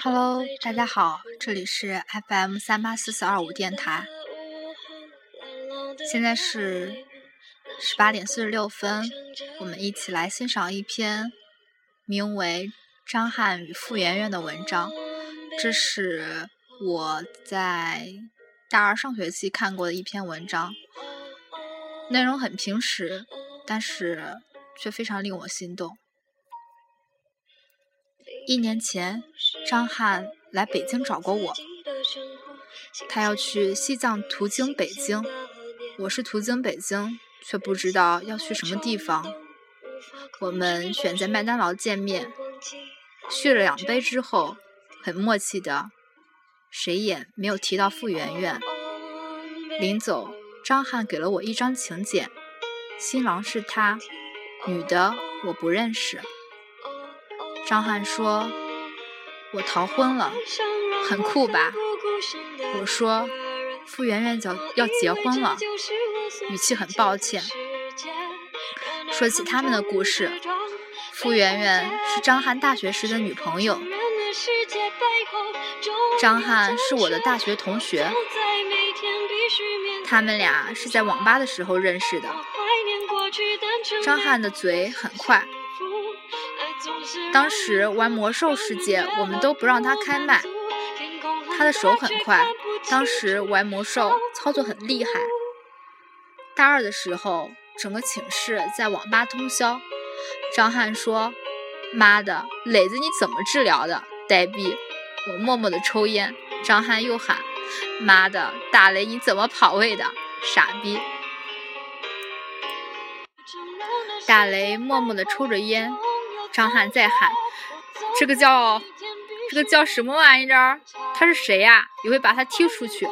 Hello，大家好，这里是 FM 三八四四二五电台，现在是十八点四十六分，我们一起来欣赏一篇名为《张翰与傅园园》的文章。这是我在大二上学期看过的一篇文章，内容很平实，但是却非常令我心动。一年前，张翰来北京找过我，他要去西藏途经北京，我是途经北京，却不知道要去什么地方。我们选在麦当劳见面，续了两杯之后。很默契的，谁也没有提到傅媛媛。临走，张翰给了我一张请柬，新郎是他，女的我不认识。张翰说：“我逃婚了，很酷吧？”我说：“傅园园要要结婚了。”语气很抱歉。说起他们的故事，傅园园是张翰大学时的女朋友。张翰是我的大学同学，他们俩是在网吧的时候认识的。张翰的嘴很快，当时玩魔兽世界，我们都不让他开麦。他的手很快，当时玩魔兽操作很厉害。大二的时候，整个寝室在网吧通宵。张翰说：“妈的，磊子你怎么治疗的？呆逼！”我默默的抽烟，张翰又喊：“妈的，大雷你怎么跑位的？傻逼！”大雷默默的抽着烟，张翰在喊：“这个叫这个叫什么玩意儿？他是谁呀？也会把他踢出去！”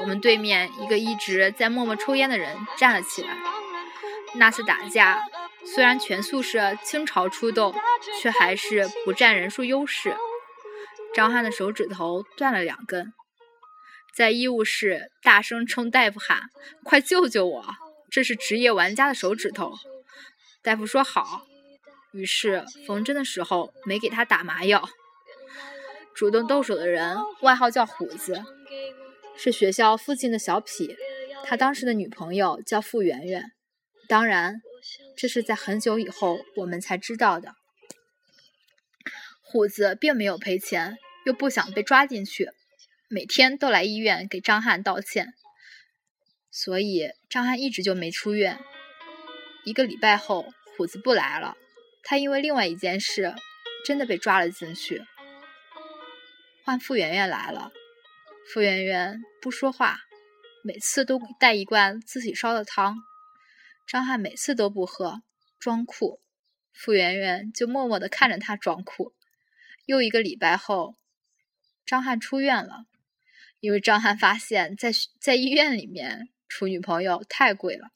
我们对面一个一直在默默抽烟的人站了起来。那次打架，虽然全宿舍倾巢出动，却还是不占人数优势。张翰的手指头断了两根，在医务室大声冲大夫喊：“快救救我！这是职业玩家的手指头。”大夫说好，于是缝针的时候没给他打麻药。主动动手的人外号叫虎子，是学校附近的小痞。他当时的女朋友叫傅圆圆。当然，这是在很久以后我们才知道的。虎子并没有赔钱，又不想被抓进去，每天都来医院给张翰道歉，所以张翰一直就没出院。一个礼拜后，虎子不来了，他因为另外一件事真的被抓了进去。换傅圆圆来了，傅圆圆不说话，每次都带一罐自己烧的汤，张翰每次都不喝，装酷，傅圆圆就默默地看着他装酷。又一个礼拜后，张翰出院了，因为张翰发现，在在医院里面处女朋友太贵了。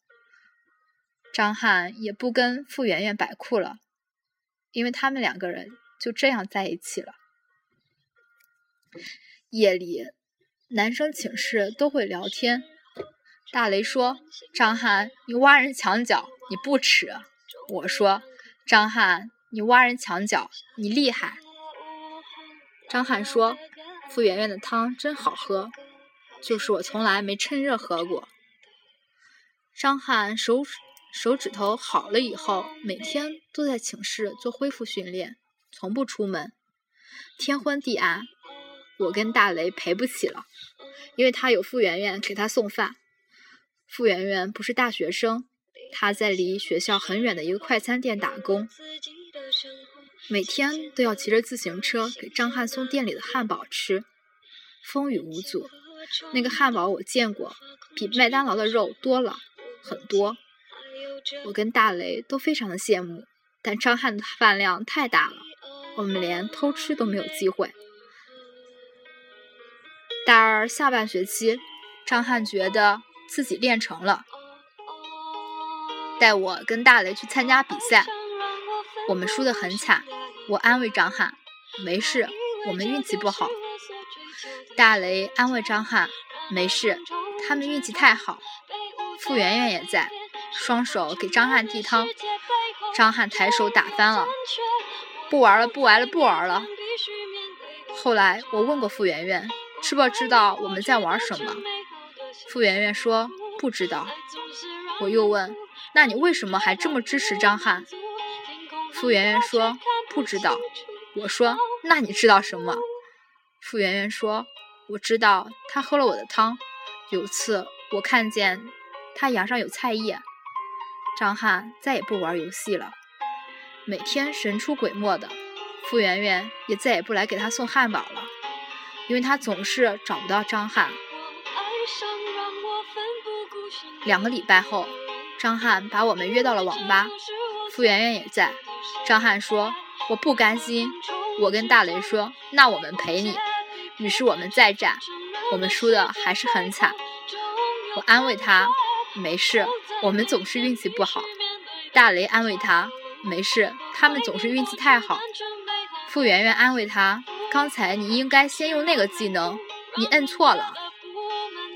张翰也不跟傅媛媛摆酷了，因为他们两个人就这样在一起了。夜里，男生寝室都会聊天。大雷说：“张翰，你挖人墙角，你不耻。”我说：“张翰，你挖人墙角，你厉害。”张翰说：“傅媛媛的汤真好喝，就是我从来没趁热喝过。”张翰手手指头好了以后，每天都在寝室做恢复训练，从不出门。天昏地暗，我跟大雷赔不起了，因为他有傅圆圆给他送饭。傅圆圆不是大学生，他在离学校很远的一个快餐店打工。每天都要骑着自行车给张翰送店里的汉堡吃，风雨无阻。那个汉堡我见过，比麦当劳的肉多了很多。我跟大雷都非常的羡慕，但张翰的饭量太大了，我们连偷吃都没有机会。大二下半学期，张翰觉得自己练成了，带我跟大雷去参加比赛。我们输得很惨，我安慰张翰：“没事，我们运气不好。”大雷安慰张翰：“没事，他们运气太好。”傅媛媛也在，双手给张翰递汤。张翰抬手打翻了，不玩了，不玩了，不玩了。后来我问过傅媛媛，知不知道我们在玩什么？傅媛媛说不知道。我又问，那你为什么还这么支持张翰？傅媛媛说不知道。我说那你知道什么？傅媛媛说我知道他喝了我的汤。有次我看见他牙上有菜叶。张翰再也不玩游戏了，每天神出鬼没的。傅媛媛也再也不来给他送汉堡了，因为他总是找不到张翰。两个礼拜后，张翰把我们约到了网吧，傅媛媛也在。张翰说：“我不甘心。”我跟大雷说：“那我们陪你。”于是我们再战，我们输的还是很惨。我安慰他：“没事。”我们总是运气不好，大雷安慰他：“没事，他们总是运气太好。”傅圆圆安慰他：“刚才你应该先用那个技能，你摁错了。”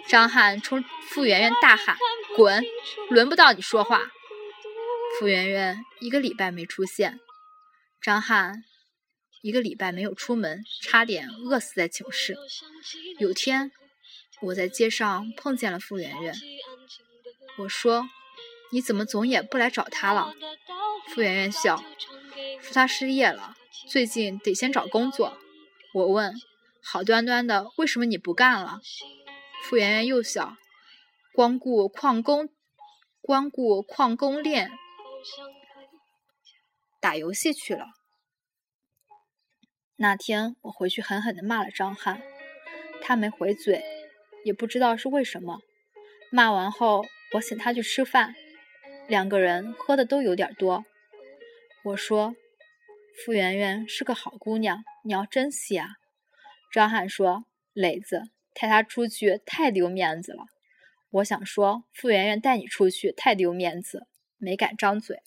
张翰冲傅圆圆大喊：“滚！轮不到你说话。”傅圆圆一个礼拜没出现，张翰一个礼拜没有出门，差点饿死在寝室。有天，我在街上碰见了傅圆圆，我说。你怎么总也不来找他了？傅媛媛笑，说他失业了，最近得先找工作。我问，好端端的，为什么你不干了？傅媛媛又笑，光顾矿工，光顾矿工练，打游戏去了。那天我回去狠狠地骂了张翰，他没回嘴，也不知道是为什么。骂完后，我请他去吃饭。两个人喝的都有点多，我说：“傅圆圆是个好姑娘，你要珍惜啊。”张翰说：“磊子带她出去太丢面子了。”我想说：“傅圆圆带你出去太丢面子，没敢张嘴。”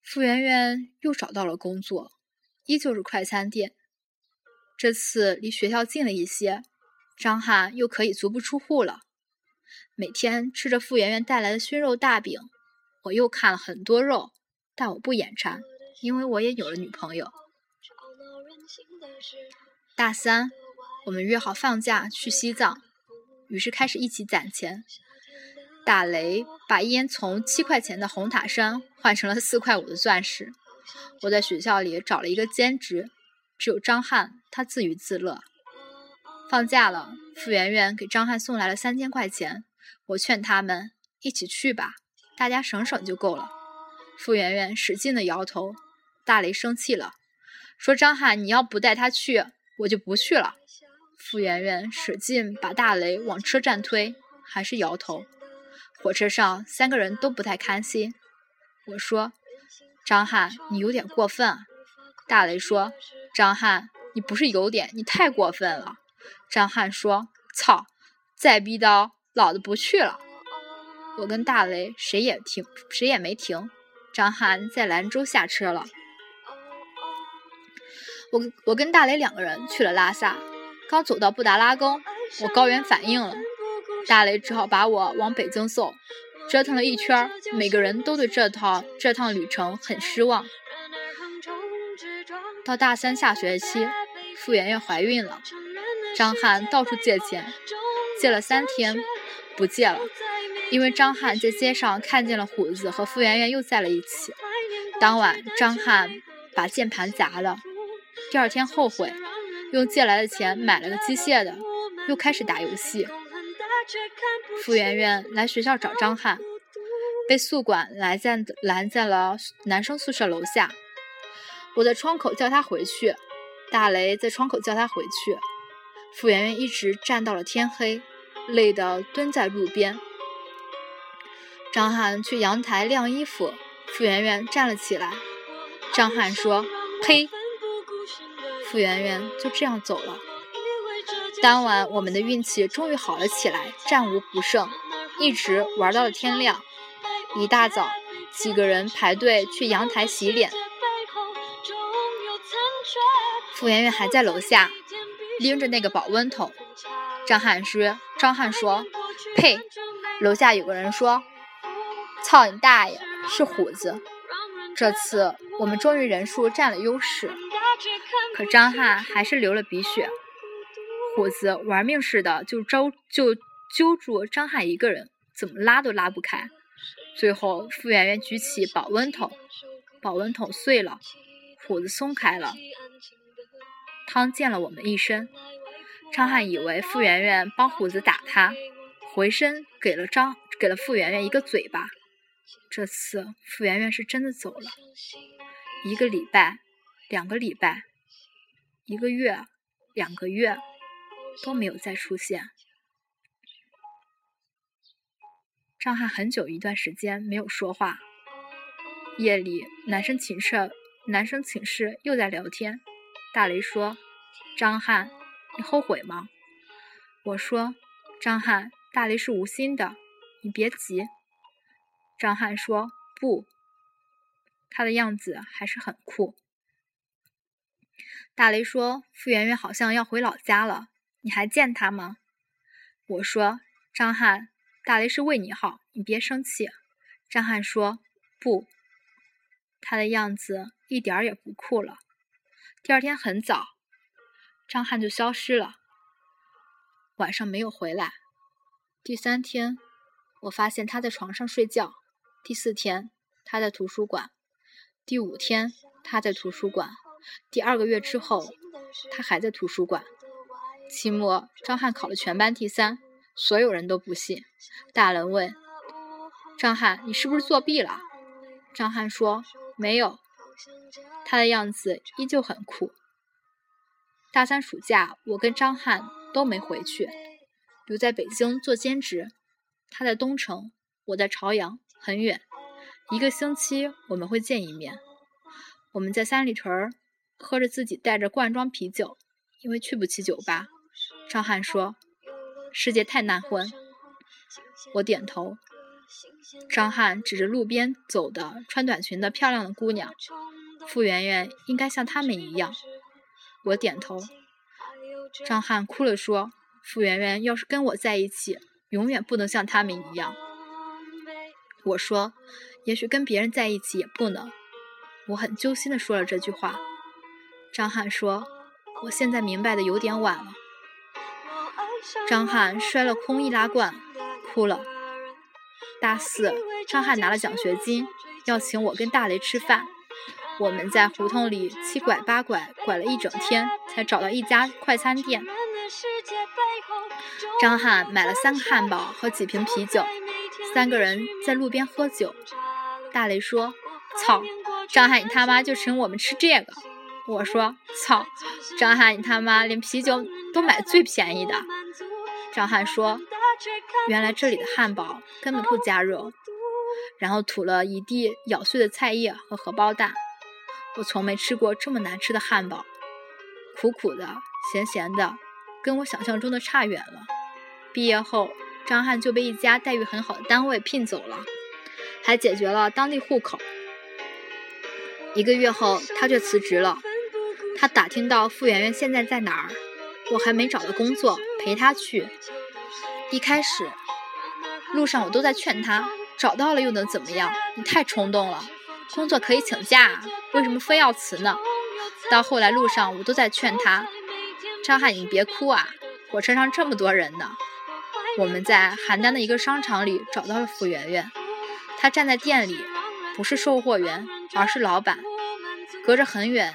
傅圆圆又找到了工作，依旧是快餐店，这次离学校近了一些，张翰又可以足不出户了。每天吃着傅圆圆带来的熏肉大饼，我又看了很多肉，但我不眼馋，因为我也有了女朋友。大三，我们约好放假去西藏，于是开始一起攒钱。大雷把烟从七块钱的红塔山换成了四块五的钻石。我在学校里找了一个兼职，只有张翰他自娱自乐。放假了，傅圆圆给张翰送来了三千块钱。我劝他们一起去吧，大家省省就够了。傅圆圆使劲的摇头。大雷生气了，说：“张翰，你要不带他去，我就不去了。”傅圆圆使劲把大雷往车站推，还是摇头。火车上三个人都不太开心。我说：“张翰，你有点过分。”大雷说：“张翰，你不是有点，你太过分了。”张翰说：“操，再逼叨。”老子不去了！我跟大雷谁也停，谁也没停。张翰在兰州下车了。我我跟大雷两个人去了拉萨，刚走到布达拉宫，我高原反应了，大雷只好把我往北京送。折腾了一圈，每个人都对这套这趟旅程很失望。到大三下学期，傅媛媛怀孕了，张翰到处借钱，借了三天。不借了，因为张翰在街上看见了虎子和傅圆圆又在了一起。当晚，张翰把键盘砸了，第二天后悔，用借来的钱买了个机械的，又开始打游戏。傅圆圆来学校找张翰，被宿管拦在拦在了男生宿舍楼下。我在窗口叫他回去，大雷在窗口叫他回去。傅圆圆一直站到了天黑。累得蹲在路边，张翰去阳台晾衣服，傅媛媛站了起来。张翰说：“呸！”傅媛媛就这样走了。当晚，我们的运气终于好了起来，战无不胜，一直玩到了天亮。一大早，几个人排队去阳台洗脸，傅媛媛还在楼下拎着那个保温桶。张翰说：“张翰说，呸！楼下有个人说操你大爷！是虎子。这次我们终于人数占了优势，可张翰还是流了鼻血。虎子玩命似的就揪就揪住张翰一个人，怎么拉都拉不开。最后，傅圆圆举起保温桶，保温桶碎了，虎子松开了，汤溅了我们一身。张翰以为傅圆圆帮虎子打他，回身给了张给了傅圆圆一个嘴巴。这次傅圆圆是真的走了，一个礼拜，两个礼拜，一个月，两个月都没有再出现。张翰很久一段时间没有说话。夜里，男生寝室男生寝室又在聊天。大雷说：“张翰，你后悔吗？”我说：“张翰，大雷是无心的，你别急。”张翰说：“不，他的样子还是很酷。”大雷说：“傅圆圆好像要回老家了，你还见他吗？”我说：“张翰，大雷是为你好，你别生气。”张翰说：“不，他的样子一点儿也不酷了。”第二天很早，张翰就消失了，晚上没有回来。第三天，我发现他在床上睡觉。第四天，他在图书馆；第五天，他在图书馆；第二个月之后，他还在图书馆。期末，张翰考了全班第三，所有人都不信。大人问张翰：“你是不是作弊了？”张翰说：“没有。”他的样子依旧很酷。大三暑假，我跟张翰都没回去，留在北京做兼职。他在东城，我在朝阳。很远，一个星期我们会见一面。我们在三里屯喝着自己带着罐装啤酒，因为去不起酒吧。张翰说：“世界太难混。”我点头。张翰指着路边走的穿短裙的漂亮的姑娘：“傅媛媛应该像她们一样。”我点头。张翰哭了说：“傅圆圆要是跟我在一起，永远不能像他们一样。”我说：“也许跟别人在一起也不能。”我很揪心的说了这句话。张翰说：“我现在明白的有点晚了。”张翰摔了空易拉罐，哭了。大四，张翰拿了奖学金，要请我跟大雷吃饭。我们在胡同里七拐八拐，拐了一整天，才找到一家快餐店。张翰买了三个汉堡和几瓶啤酒。三个人在路边喝酒，大雷说：“操，张翰你他妈就请我们吃这个。”我说：“操，张翰你他妈连啤酒都买最便宜的。”张翰说：“原来这里的汉堡根本不加热。”然后吐了一地咬碎的菜叶和荷包蛋。我从没吃过这么难吃的汉堡，苦苦的，咸咸的，跟我想象中的差远了。毕业后。张翰就被一家待遇很好的单位聘走了，还解决了当地户口。一个月后，他却辞职了。他打听到傅媛媛现在在哪儿，我还没找到工作，陪他去。一开始，路上我都在劝他，找到了又能怎么样？你太冲动了，工作可以请假，为什么非要辞呢？到后来，路上我都在劝他，张翰，你别哭啊，火车上这么多人呢。我们在邯郸的一个商场里找到了傅媛媛，她站在店里，不是售货员，而是老板，隔着很远，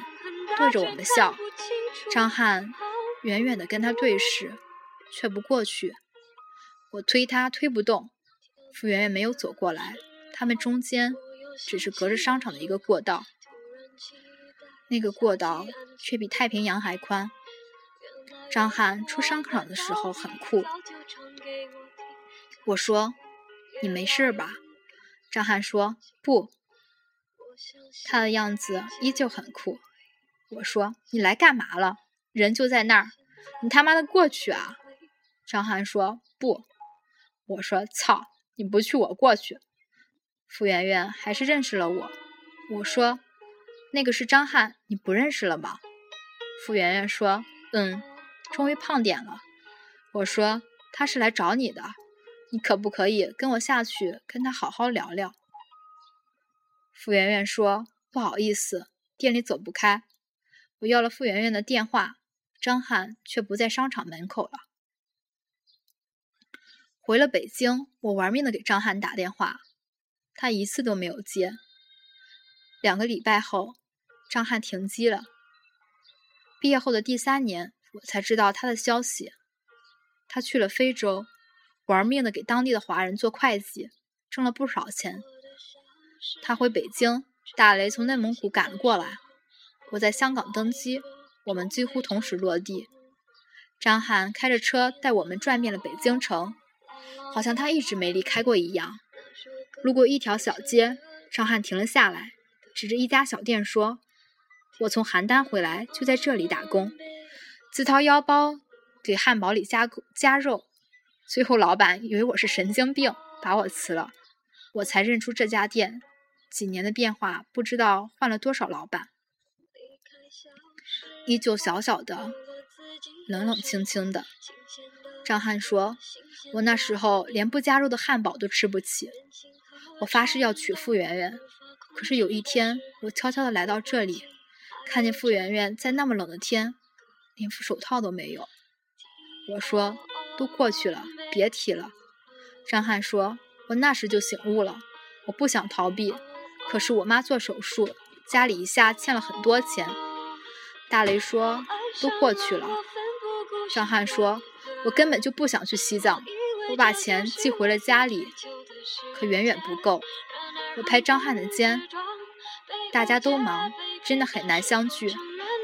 对着我们笑。张翰远远地跟她对视，却不过去。我推她推不动，傅媛媛没有走过来，他们中间只是隔着商场的一个过道，那个过道却比太平洋还宽。张翰出商场的时候很酷。我说：“你没事吧？”张翰说：“不。”他的样子依旧很酷。我说：“你来干嘛了？人就在那儿，你他妈的过去啊！”张翰说：“不。”我说：“操，你不去我过去。”傅圆圆还是认识了我。我说：“那个是张翰，你不认识了吗？”傅圆圆说：“嗯，终于胖点了。”我说：“他是来找你的。”你可不可以跟我下去跟他好好聊聊？”傅圆圆说：“不好意思，店里走不开。”我要了傅圆圆的电话，张翰却不在商场门口了。回了北京，我玩命的给张翰打电话，他一次都没有接。两个礼拜后，张翰停机了。毕业后的第三年，我才知道他的消息。他去了非洲，玩命的给当地的华人做会计，挣了不少钱。他回北京，大雷从内蒙古赶了过来。我在香港登机，我们几乎同时落地。张翰开着车带我们转遍了北京城，好像他一直没离开过一样。路过一条小街，张翰停了下来，指着一家小店说：“我从邯郸回来，就在这里打工。”自掏腰包给汉堡里加加肉。最后老板以为我是神经病，把我辞了。我才认出这家店。几年的变化，不知道换了多少老板。依旧小小的，冷冷清清的。张翰说：“我那时候连不加肉的汉堡都吃不起。我发誓要娶傅圆圆。可是有一天，我悄悄地来到这里，看见傅圆圆在那么冷的天，连副手套都没有。我说：都过去了，别提了。”张翰说：“我那时就醒悟了，我不想逃避。可是我妈做手术，家里一下欠了很多钱。”大雷说：“都过去了。”张翰说：“我根本就不想去西藏，我把钱寄回了家里，可远远不够。”我拍张翰的肩：“大家都忙，真的很难相聚。”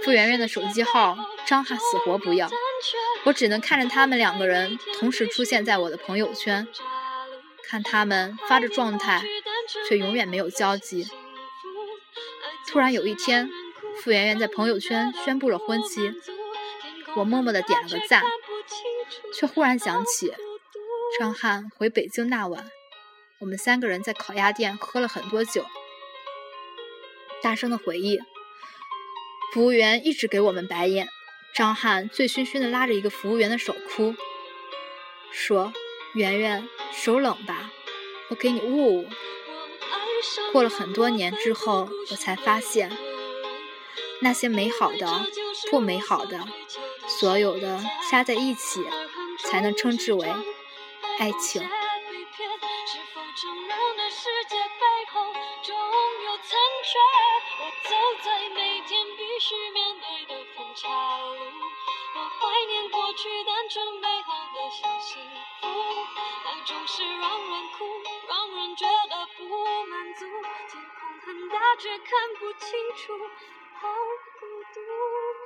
傅圆圆的手机号，张翰死活不要，我只能看着他们两个人同时出现在我的朋友圈，看他们发着状态，却永远没有交集。突然有一天。傅圆圆在朋友圈宣布了婚期，我默默的点了个赞，却忽然想起张翰回北京那晚，我们三个人在烤鸭店喝了很多酒，大声的回忆。服务员一直给我们白眼，张翰醉醺醺的拉着一个服务员的手哭，说：“圆圆手冷吧，我给你捂捂。”过了很多年之后，我才发现。那些美好的、不美好的，所有的加在一起，才能称之为爱情。总是让人哭让人觉得不满足。天空很大却看不清楚好孤独。